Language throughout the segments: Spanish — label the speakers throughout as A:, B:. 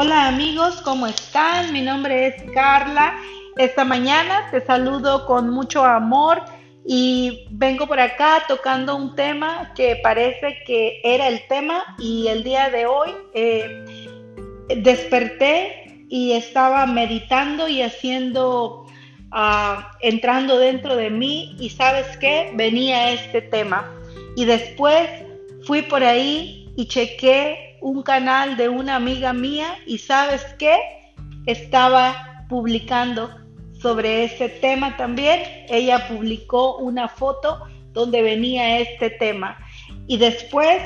A: Hola amigos, ¿cómo están? Mi nombre es Carla. Esta mañana te saludo con mucho amor y vengo por acá tocando un tema que parece que era el tema y el día de hoy eh, desperté y estaba meditando y haciendo, ah, entrando dentro de mí y sabes qué, venía este tema. Y después fui por ahí y chequé un canal de una amiga mía y sabes qué, estaba publicando sobre ese tema también. Ella publicó una foto donde venía este tema. Y después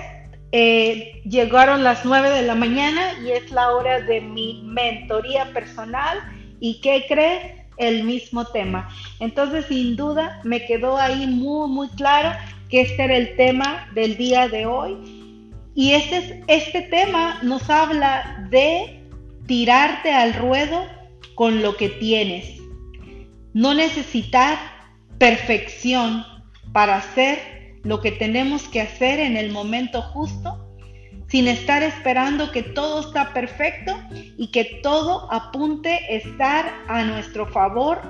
A: eh, llegaron las 9 de la mañana y es la hora de mi mentoría personal. ¿Y qué crees? El mismo tema. Entonces, sin duda, me quedó ahí muy, muy claro que este era el tema del día de hoy. Y este, este tema nos habla de tirarte al ruedo con lo que tienes. No necesitar perfección para hacer lo que tenemos que hacer en el momento justo, sin estar esperando que todo está perfecto y que todo apunte estar a nuestro favor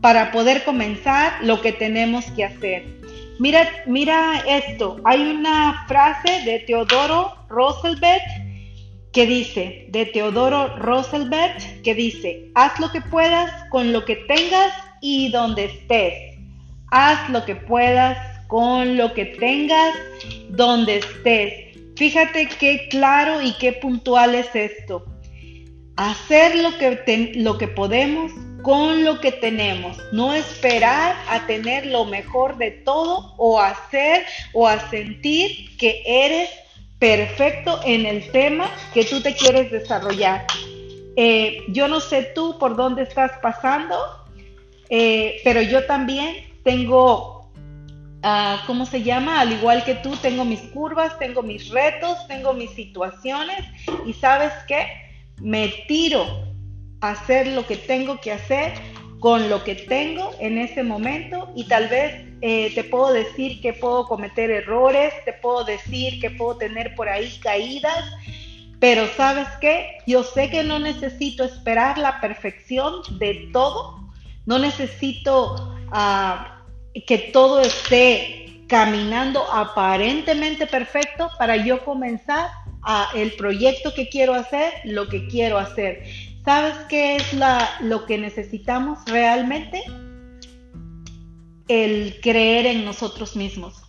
A: para poder comenzar lo que tenemos que hacer. Mira, mira esto, hay una frase de Teodoro Roosevelt que dice, de Teodoro Roosevelt, que dice, haz lo que puedas con lo que tengas y donde estés. Haz lo que puedas con lo que tengas, donde estés. Fíjate qué claro y qué puntual es esto. Hacer lo que, lo que podemos con lo que tenemos. No esperar a tener lo mejor de todo o hacer o a sentir que eres perfecto en el tema que tú te quieres desarrollar. Eh, yo no sé tú por dónde estás pasando, eh, pero yo también tengo ¿cómo se llama? Al igual que tú, tengo mis curvas, tengo mis retos, tengo mis situaciones y sabes qué? Me tiro a hacer lo que tengo que hacer con lo que tengo en ese momento y tal vez eh, te puedo decir que puedo cometer errores, te puedo decir que puedo tener por ahí caídas, pero sabes qué? Yo sé que no necesito esperar la perfección de todo, no necesito... Uh, que todo esté caminando aparentemente perfecto para yo comenzar el proyecto que quiero hacer, lo que quiero hacer. ¿Sabes qué es la, lo que necesitamos realmente? El creer en nosotros mismos,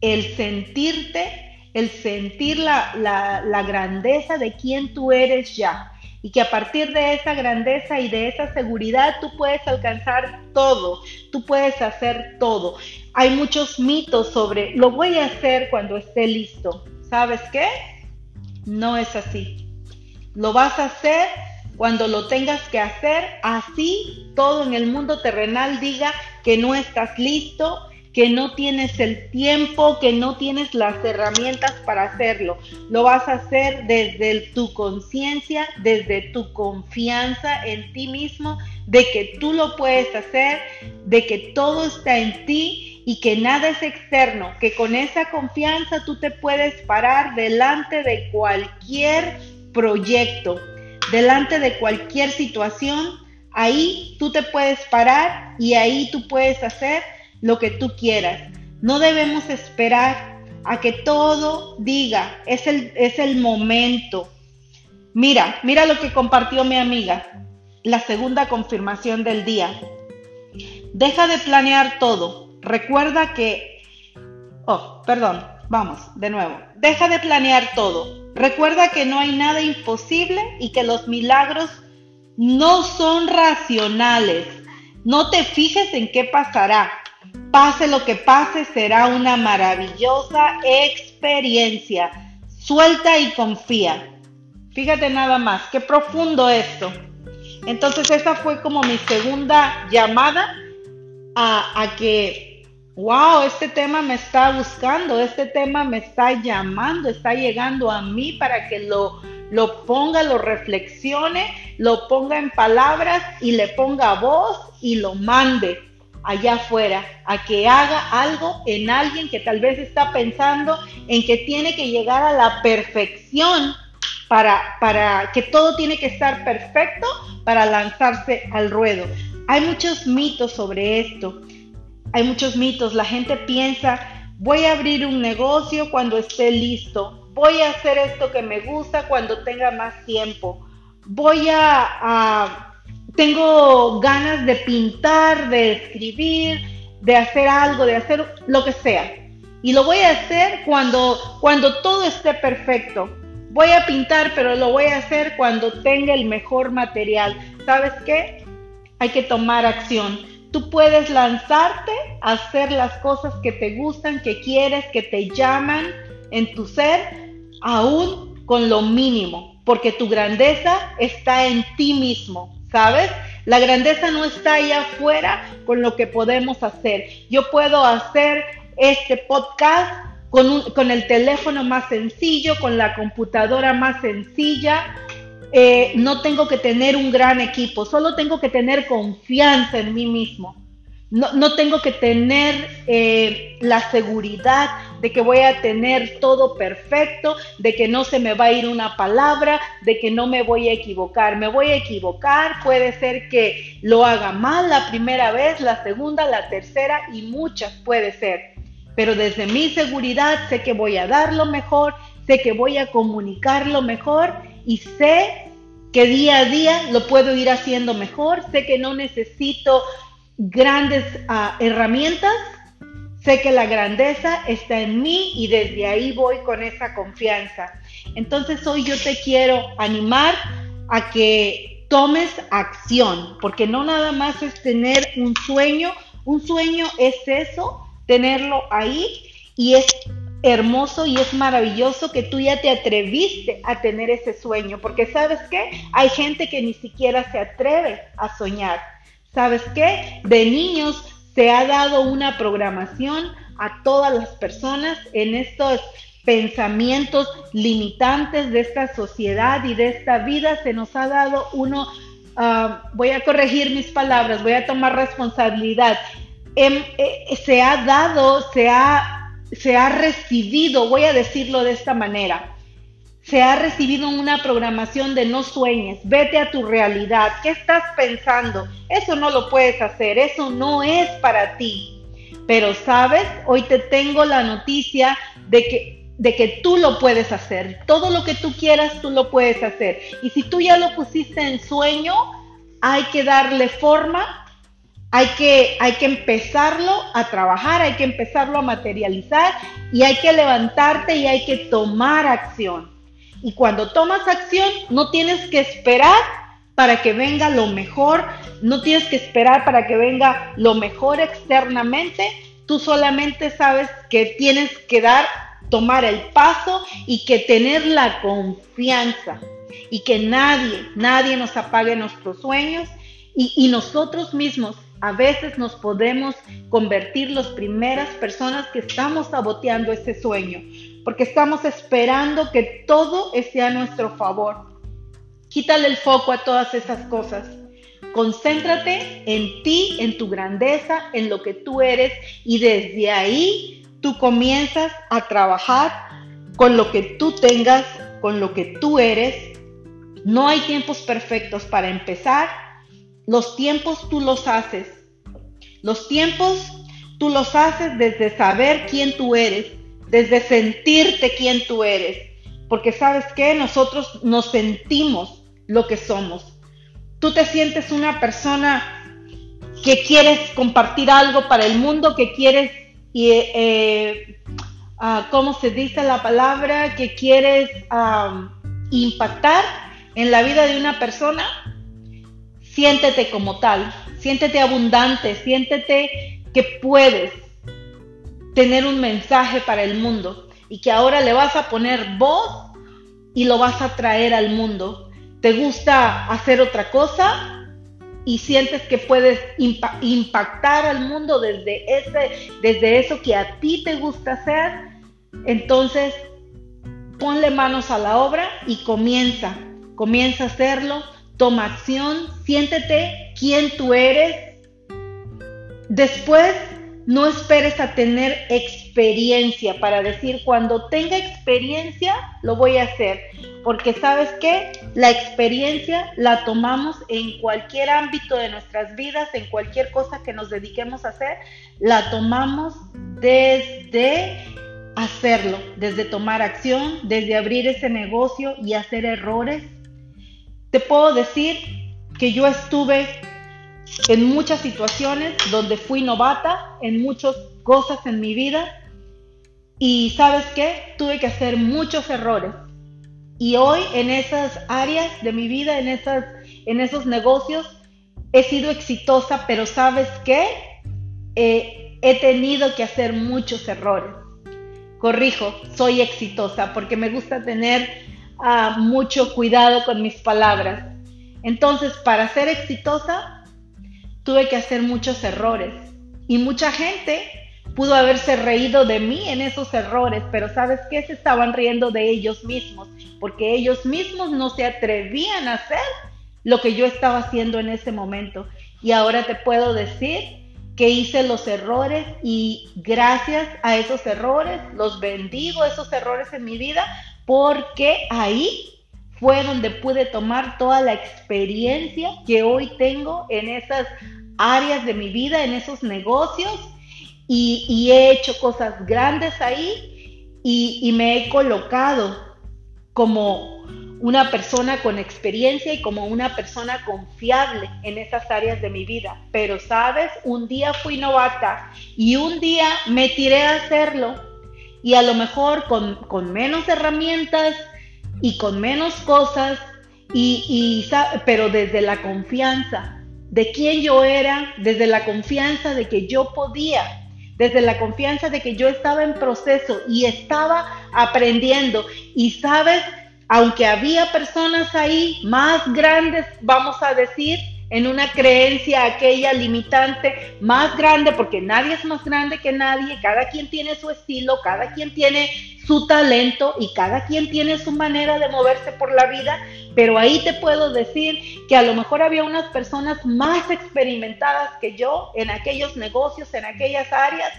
A: el sentirte, el sentir la, la grandeza de quién tú eres ya y que a partir de esa grandeza y de esa seguridad tú puedes alcanzar todo, tú puedes hacer todo. Hay muchos mitos sobre lo voy a hacer cuando esté listo. ¿Sabes qué? No es así. Lo vas a hacer cuando lo tengas que hacer, así todo en el mundo terrenal diga que no estás listo, que no tienes el tiempo, que no tienes las herramientas para hacerlo. Lo vas a hacer desde tu conciencia, desde tu confianza en ti mismo, de que tú lo puedes hacer, de que todo está en ti y que nada es externo, que con esa confianza tú te puedes parar delante de cualquier proyecto, delante de cualquier situación. Ahí tú te puedes parar y ahí tú puedes hacer lo que tú quieras. No debemos esperar a que todo diga, es el, es el momento. Mira, mira lo que compartió mi amiga, la segunda confirmación del día. Deja de planear todo. Recuerda que... Oh, perdón, vamos, de nuevo. Deja de planear todo. Recuerda que no hay nada imposible y que los milagros no son racionales. No te fijes en qué pasará. Pase lo que pase, será una maravillosa experiencia. Suelta y confía. Fíjate nada más, qué profundo esto. Entonces esa fue como mi segunda llamada a, que, wow, este tema me está buscando, este tema me está llamando, está llegando a mí para que lo, lo ponga, lo reflexione, lo ponga en palabras y le ponga voz y lo mande allá afuera, a que haga algo en alguien que tal vez está pensando en que tiene que llegar a la perfección para, para que todo tiene que estar perfecto para lanzarse al ruedo. Hay muchos mitos sobre esto. Hay muchos mitos. La gente piensa, voy a abrir un negocio cuando esté listo. Voy a hacer esto que me gusta cuando tenga más tiempo. Voy a, tengo ganas de pintar, de escribir, de hacer algo, de hacer lo que sea. Y lo voy a hacer cuando, cuando todo esté perfecto. Voy a pintar, pero lo voy a hacer cuando tenga el mejor material. ¿Sabes qué? Hay que tomar acción. Tú puedes lanzarte a hacer las cosas que te gustan, que quieres, que te llaman en tu ser, aún con lo mínimo, porque tu grandeza está en ti mismo, ¿sabes? La grandeza no está allá afuera con lo que podemos hacer. Yo puedo hacer este podcast con, con el teléfono más sencillo, con la computadora más sencilla. Eh, no tengo que tener un gran equipo, solo tengo que tener confianza en mí mismo. No, tengo que tener eh, la seguridad de que voy a tener todo perfecto, de que no se me va a ir una palabra, de que no me voy a equivocar. Me voy a equivocar, puede ser que lo haga mal la primera vez, la segunda, la tercera y muchas puede ser. Pero desde mi seguridad sé que voy a dar lo mejor, sé que voy a comunicar lo mejor y sé que día a día lo puedo ir haciendo mejor, sé que no necesito grandes ah, herramientas, sé que la grandeza está en mí y desde ahí voy con esa confianza. Entonces hoy yo te quiero animar a que tomes acción, porque no nada más es tener un sueño, un sueño es eso, tenerlo ahí y es hermoso y es maravilloso que tú ya te atreviste a tener ese sueño, porque sabes qué, hay gente que ni siquiera se atreve a soñar. ¿Sabes qué? De niños se ha dado una programación a todas las personas en estos pensamientos limitantes de esta sociedad y de esta vida. Se nos ha dado uno, ah, voy a corregir mis palabras, voy a tomar responsabilidad. Em, eh, se ha dado, se ha, se ha recibido, voy a decirlo de esta manera, se ha recibido una programación de no sueñes, vete a tu realidad, ¿qué estás pensando? Eso no lo puedes hacer, eso no es para ti. Pero sabes, hoy te tengo la noticia de que, de que tú lo puedes hacer, todo lo que tú quieras tú lo puedes hacer. Y si tú ya lo pusiste en sueño, hay que darle forma, hay que, hay que empezarlo a trabajar, hay que empezarlo a materializar y hay que levantarte y hay que tomar acción. Y cuando tomas acción, no tienes que esperar para que venga lo mejor, no tienes que esperar para que venga lo mejor externamente, tú solamente sabes que tienes que dar, tomar el paso y que tener la confianza y que nadie, nadie nos apague nuestros sueños y, y nosotros mismos a veces nos podemos convertir las primeras personas que estamos saboteando ese sueño porque estamos esperando que todo esté a nuestro favor. Quítale el foco a todas esas cosas. Concéntrate en ti, en tu grandeza, en lo que tú eres y desde ahí tú comienzas a trabajar con lo que tú tengas, con lo que tú eres. No hay tiempos perfectos para empezar. Los tiempos tú los haces. Los tiempos tú los haces desde saber quién tú eres, desde sentirte quién tú eres. Porque sabes que nosotros nos sentimos lo que somos. Tú te sientes una persona que quieres compartir algo para el mundo, que quieres, eh, ah, ¿cómo se dice la palabra? Que quieres impactar en la vida de una persona. Siéntete como tal, siéntete abundante, siéntete que puedes, tener un mensaje para el mundo y que ahora le vas a poner voz y lo vas a traer al mundo. ¿Te gusta hacer otra cosa? Y sientes que puedes impactar al mundo desde, ese, desde eso que a ti te gusta hacer. Entonces, ponle manos a la obra y comienza. Comienza a hacerlo. Toma acción. Siéntete quién tú eres. Después no esperes a tener experiencia para decir cuando tenga experiencia lo voy a hacer. Porque sabes qué? La experiencia la tomamos en cualquier ámbito de nuestras vidas, en cualquier cosa que nos dediquemos a hacer, la tomamos desde hacerlo, desde tomar acción, desde abrir ese negocio y hacer errores. Te puedo decir que yo estuve en muchas situaciones donde fui novata, en muchas cosas en mi vida. Y sabes qué? Tuve que hacer muchos errores. Y hoy en esas áreas de mi vida, en, esas, en esos negocios, he sido exitosa, pero sabes qué? Eh, he tenido que hacer muchos errores. Corrijo, soy exitosa porque me gusta tener ah, mucho cuidado con mis palabras. Entonces, para ser exitosa, tuve que hacer muchos errores y mucha gente pudo haberse reído de mí en esos errores, pero ¿sabes qué? Se estaban riendo de ellos mismos, porque ellos mismos no se atrevían a hacer lo que yo estaba haciendo en ese momento. Y ahora te puedo decir que hice los errores y gracias a esos errores los bendigo, esos errores en mi vida, porque ahí fue donde pude tomar toda la experiencia que hoy tengo en esas áreas de mi vida, en esos negocios, y, he hecho cosas grandes ahí y, me he colocado como una persona con experiencia y como una persona confiable en esas áreas de mi vida. Pero sabes, un día fui novata y un día me tiré a hacerlo y a lo mejor con menos herramientas y con menos cosas, y, y, pero desde la confianza de quién yo era, desde la confianza de que yo podía, desde la confianza de que yo estaba en proceso y estaba aprendiendo. Y sabes, aunque había personas ahí más grandes, vamos a decir, en una creencia aquella limitante más grande, porque nadie es más grande que nadie, cada quien tiene su estilo, cada quien tiene su talento y cada quien tiene su manera de moverse por la vida, pero ahí te puedo decir que a lo mejor había unas personas más experimentadas que yo en aquellos negocios, en aquellas áreas,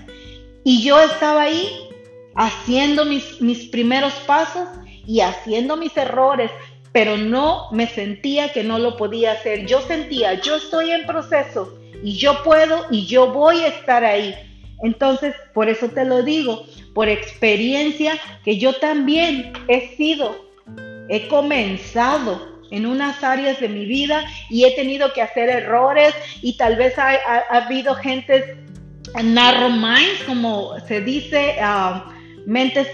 A: y yo estaba ahí haciendo mis, mis primeros pasos y haciendo mis errores, pero no me sentía que no lo podía hacer. Yo sentía, yo estoy en proceso y yo puedo y yo voy a estar ahí. Entonces, por eso te lo digo, por experiencia que yo también he sido, he comenzado en unas áreas de mi vida y he tenido que hacer errores y tal vez ha, habido gentes narrow minds, como se dice, uh, mentes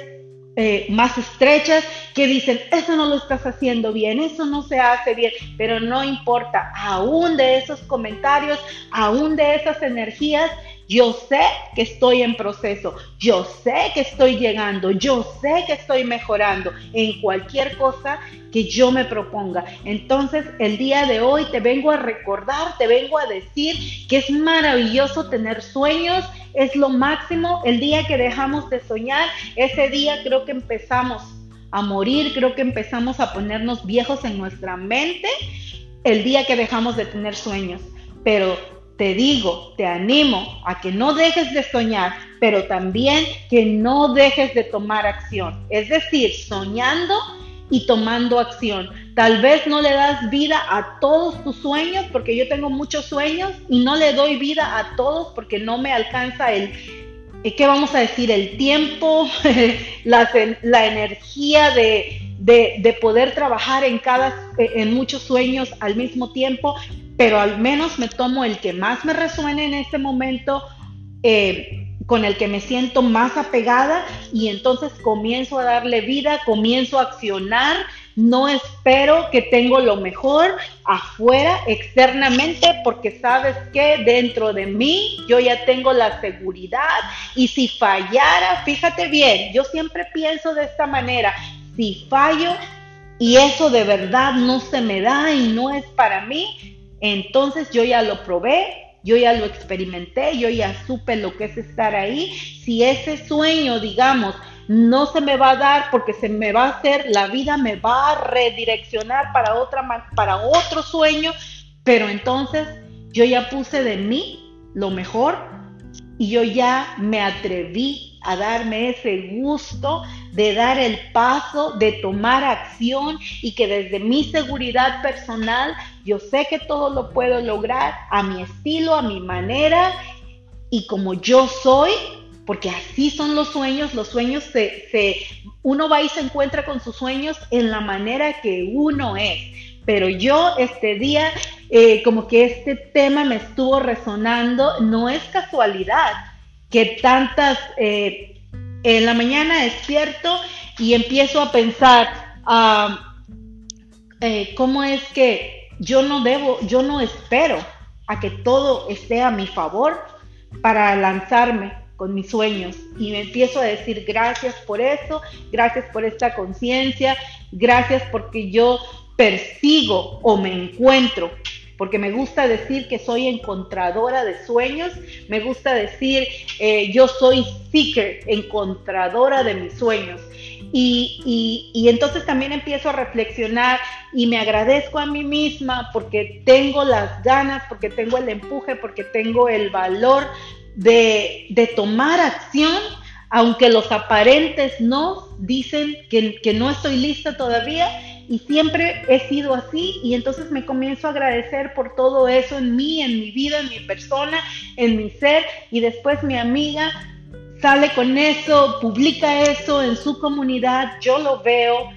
A: eh, más estrechas que dicen, eso no lo estás haciendo bien, eso no se hace bien, pero no importa, aún de esos comentarios, aún de esas energías, yo sé que estoy en proceso, yo sé que estoy llegando, yo sé que estoy mejorando en cualquier cosa que yo me proponga. Entonces, el día de hoy te vengo a recordar, te vengo a decir que es maravilloso tener sueños, es lo máximo. El día que dejamos de soñar, ese día creo que empezamos a morir, creo que empezamos a ponernos viejos en nuestra mente el día que dejamos de tener sueños. Pero te digo, te animo a que no dejes de soñar, pero también que no dejes de tomar acción. Es decir, soñando y tomando acción. Tal vez no le das vida a todos tus sueños, porque yo tengo muchos sueños y no le doy vida a todos porque no me alcanza el, eh, ¿qué vamos a decir? El tiempo, la, energía de, de, de, poder trabajar en, cada, en muchos sueños al mismo tiempo, pero al menos me tomo el que más me resuene en este momento, eh, con el que me siento más apegada y entonces comienzo a darle vida, comienzo a accionar, no espero que tengo lo mejor afuera, externamente, porque sabes que dentro de mí yo ya tengo la seguridad. Y si fallara, fíjate bien, yo siempre pienso de esta manera, si fallo y eso de verdad no se me da y no es para mí, entonces yo ya lo probé, yo ya lo experimenté, yo ya supe lo que es estar ahí. Si ese sueño, digamos, no se me va a dar porque se me va a hacer, la vida me va a redireccionar para, otra, para otro sueño, pero entonces yo ya puse de mí lo mejor y yo ya me atreví a darme ese gusto de dar el paso, de tomar acción y que desde mi seguridad personal yo sé que todo lo puedo lograr a mi estilo, a mi manera y como yo soy, porque así son los sueños, los sueños se, se, uno va y se encuentra con sus sueños en la manera que uno es. Pero yo este día, eh, como que este tema me estuvo resonando, no es casualidad que tantas, eh, en la mañana despierto y empiezo a pensar, eh, ¿cómo es que yo no debo, yo no espero a que todo esté a mi favor para lanzarme? con mis sueños y me empiezo a decir gracias por eso, gracias por esta conciencia, gracias porque yo persigo o me encuentro, porque me gusta decir que soy encontradora de sueños, me gusta decir eh, yo soy seeker, encontradora de mis sueños. Y, y, entonces también empiezo a reflexionar y me agradezco a mí misma porque tengo las ganas, porque tengo el empuje, porque tengo el valor de, de tomar acción, aunque los aparentes no dicen que, que no estoy lista todavía y siempre he sido así y entonces me comienzo a agradecer por todo eso en mí, en mi vida, en mi persona, en mi ser y después mi amiga sale con eso, publica eso en su comunidad, yo lo veo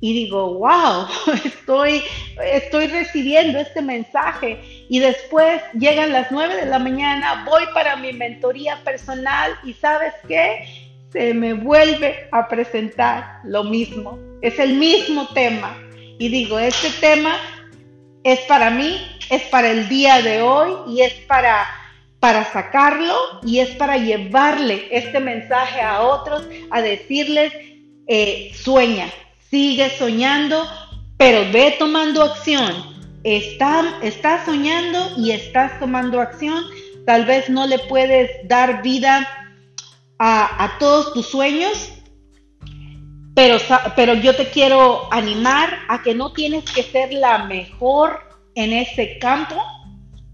A: y digo, wow, estoy, estoy recibiendo este mensaje. Y después llegan las 9 de la mañana, voy para mi mentoría personal y sabes qué, se me vuelve a presentar lo mismo. Es el mismo tema. Y digo, este tema es para mí, es para el día de hoy y es para, para sacarlo y es para llevarle este mensaje a otros, a decirles, eh, sueña, sigue soñando, pero ve tomando acción. Está, estás soñando y estás tomando acción. Tal vez no le puedes dar vida a, todos tus sueños, pero, pero yo te quiero animar a que no tienes que ser la mejor en ese campo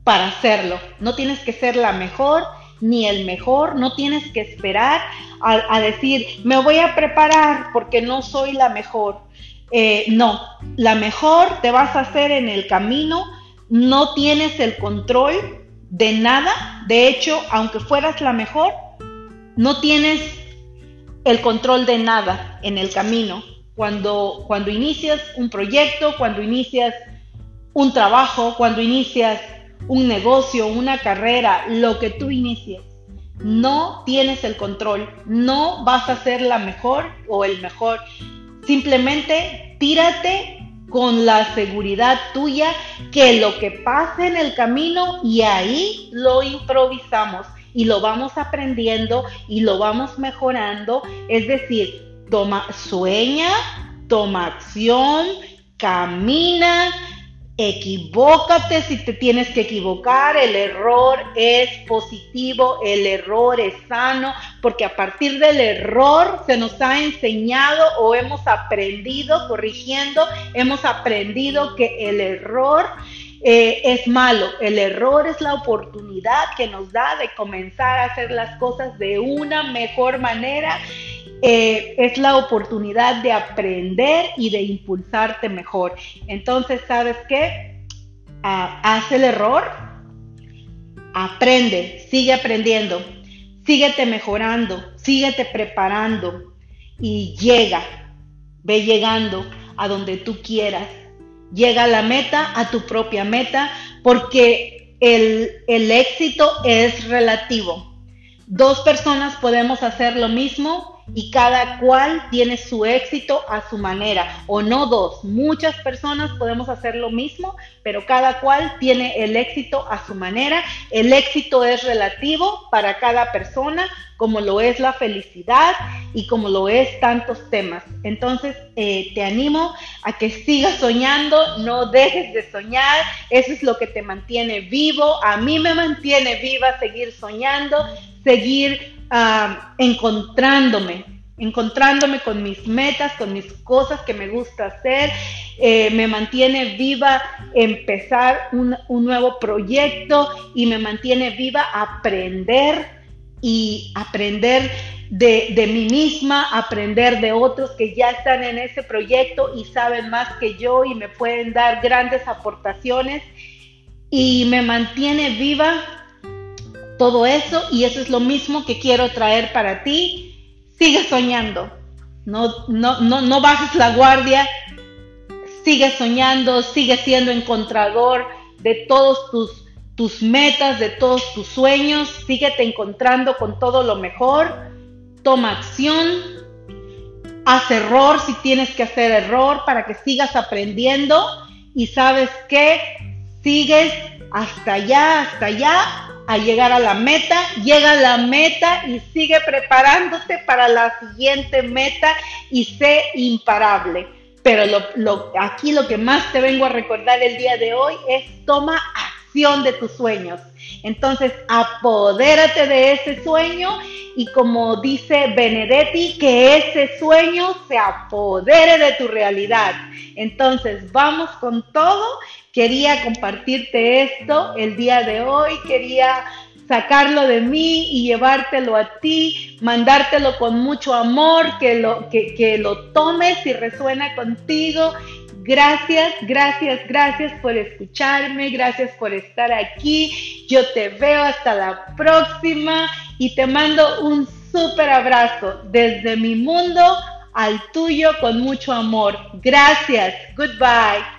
A: para hacerlo. No tienes que ser la mejor ni el mejor, no tienes que esperar a, decir, me voy a preparar porque no soy la mejor. Eh, no, la mejor te vas a hacer en el camino, no tienes el control de nada, de hecho, aunque fueras la mejor, no tienes el control de nada en el camino. Cuando, cuando inicias un proyecto, cuando inicias un trabajo, cuando inicias un negocio, una carrera, lo que tú inicies, no tienes el control, no vas a ser la mejor o el mejor. Simplemente tírate con la seguridad tuya que lo que pase en el camino y ahí lo improvisamos y lo vamos aprendiendo y lo vamos mejorando. Es decir, toma, sueña, toma acción, camina, equivócate si te tienes que equivocar, el error es positivo, el error es sano, porque a partir del error se nos ha enseñado o hemos aprendido, corrigiendo, hemos aprendido que el error eh, es malo. El error es la oportunidad que nos da de comenzar a hacer las cosas de una mejor manera. Eh, es la oportunidad de aprender y de impulsarte mejor. Entonces, ¿sabes qué? Ah, haz el error, aprende, sigue aprendiendo, síguete mejorando, síguete preparando y llega, ve llegando a donde tú quieras Llega a la meta, a tu propia meta, porque el, el éxito es relativo. Dos personas podemos hacer lo mismo y cada cual tiene su éxito a su manera, o no dos, muchas personas podemos hacer lo mismo, pero cada cual tiene el éxito a su manera. El éxito es relativo para cada persona, como lo es la felicidad y como lo es tantos temas. Entonces, eh, te animo a que sigas soñando, no dejes de soñar, eso es lo que te mantiene vivo, a mí me mantiene viva seguir soñando, seguir Encontrándome, encontrándome con mis metas, con mis cosas que me gusta hacer, eh, me mantiene viva empezar un, nuevo proyecto y me mantiene viva aprender y aprender de, de, mí misma, aprender de otros que ya están en ese proyecto y saben más que yo y me pueden dar grandes aportaciones. Y me mantiene viva todo eso y eso es lo mismo que quiero traer para ti. Sigue soñando, no, no, no, no bajes la guardia, sigue soñando, sigue siendo encontrador de todos tus, tus metas, de todos tus sueños, síguete encontrando con todo lo mejor, toma acción, haz error si tienes que hacer error para que sigas aprendiendo. Y sabes que sigues hasta allá, hasta allá a llegar a la meta, llega a la meta y sigue preparándote para la siguiente meta y sé imparable. Pero lo, aquí lo que más te vengo a recordar el día de hoy es toma acción de tus sueños. Entonces, apodérate de ese sueño y como dice Benedetti, que ese sueño se apodere de tu realidad. Entonces, vamos con todo Quería compartirte esto el día de hoy, quería sacarlo de mí y llevártelo a ti, mandártelo con mucho amor, que lo, que, lo tomes y resuena contigo. Gracias, gracias, gracias por escucharme, gracias por estar aquí. Yo te veo hasta la próxima y te mando un súper abrazo desde mi mundo al tuyo con mucho amor. Gracias, goodbye.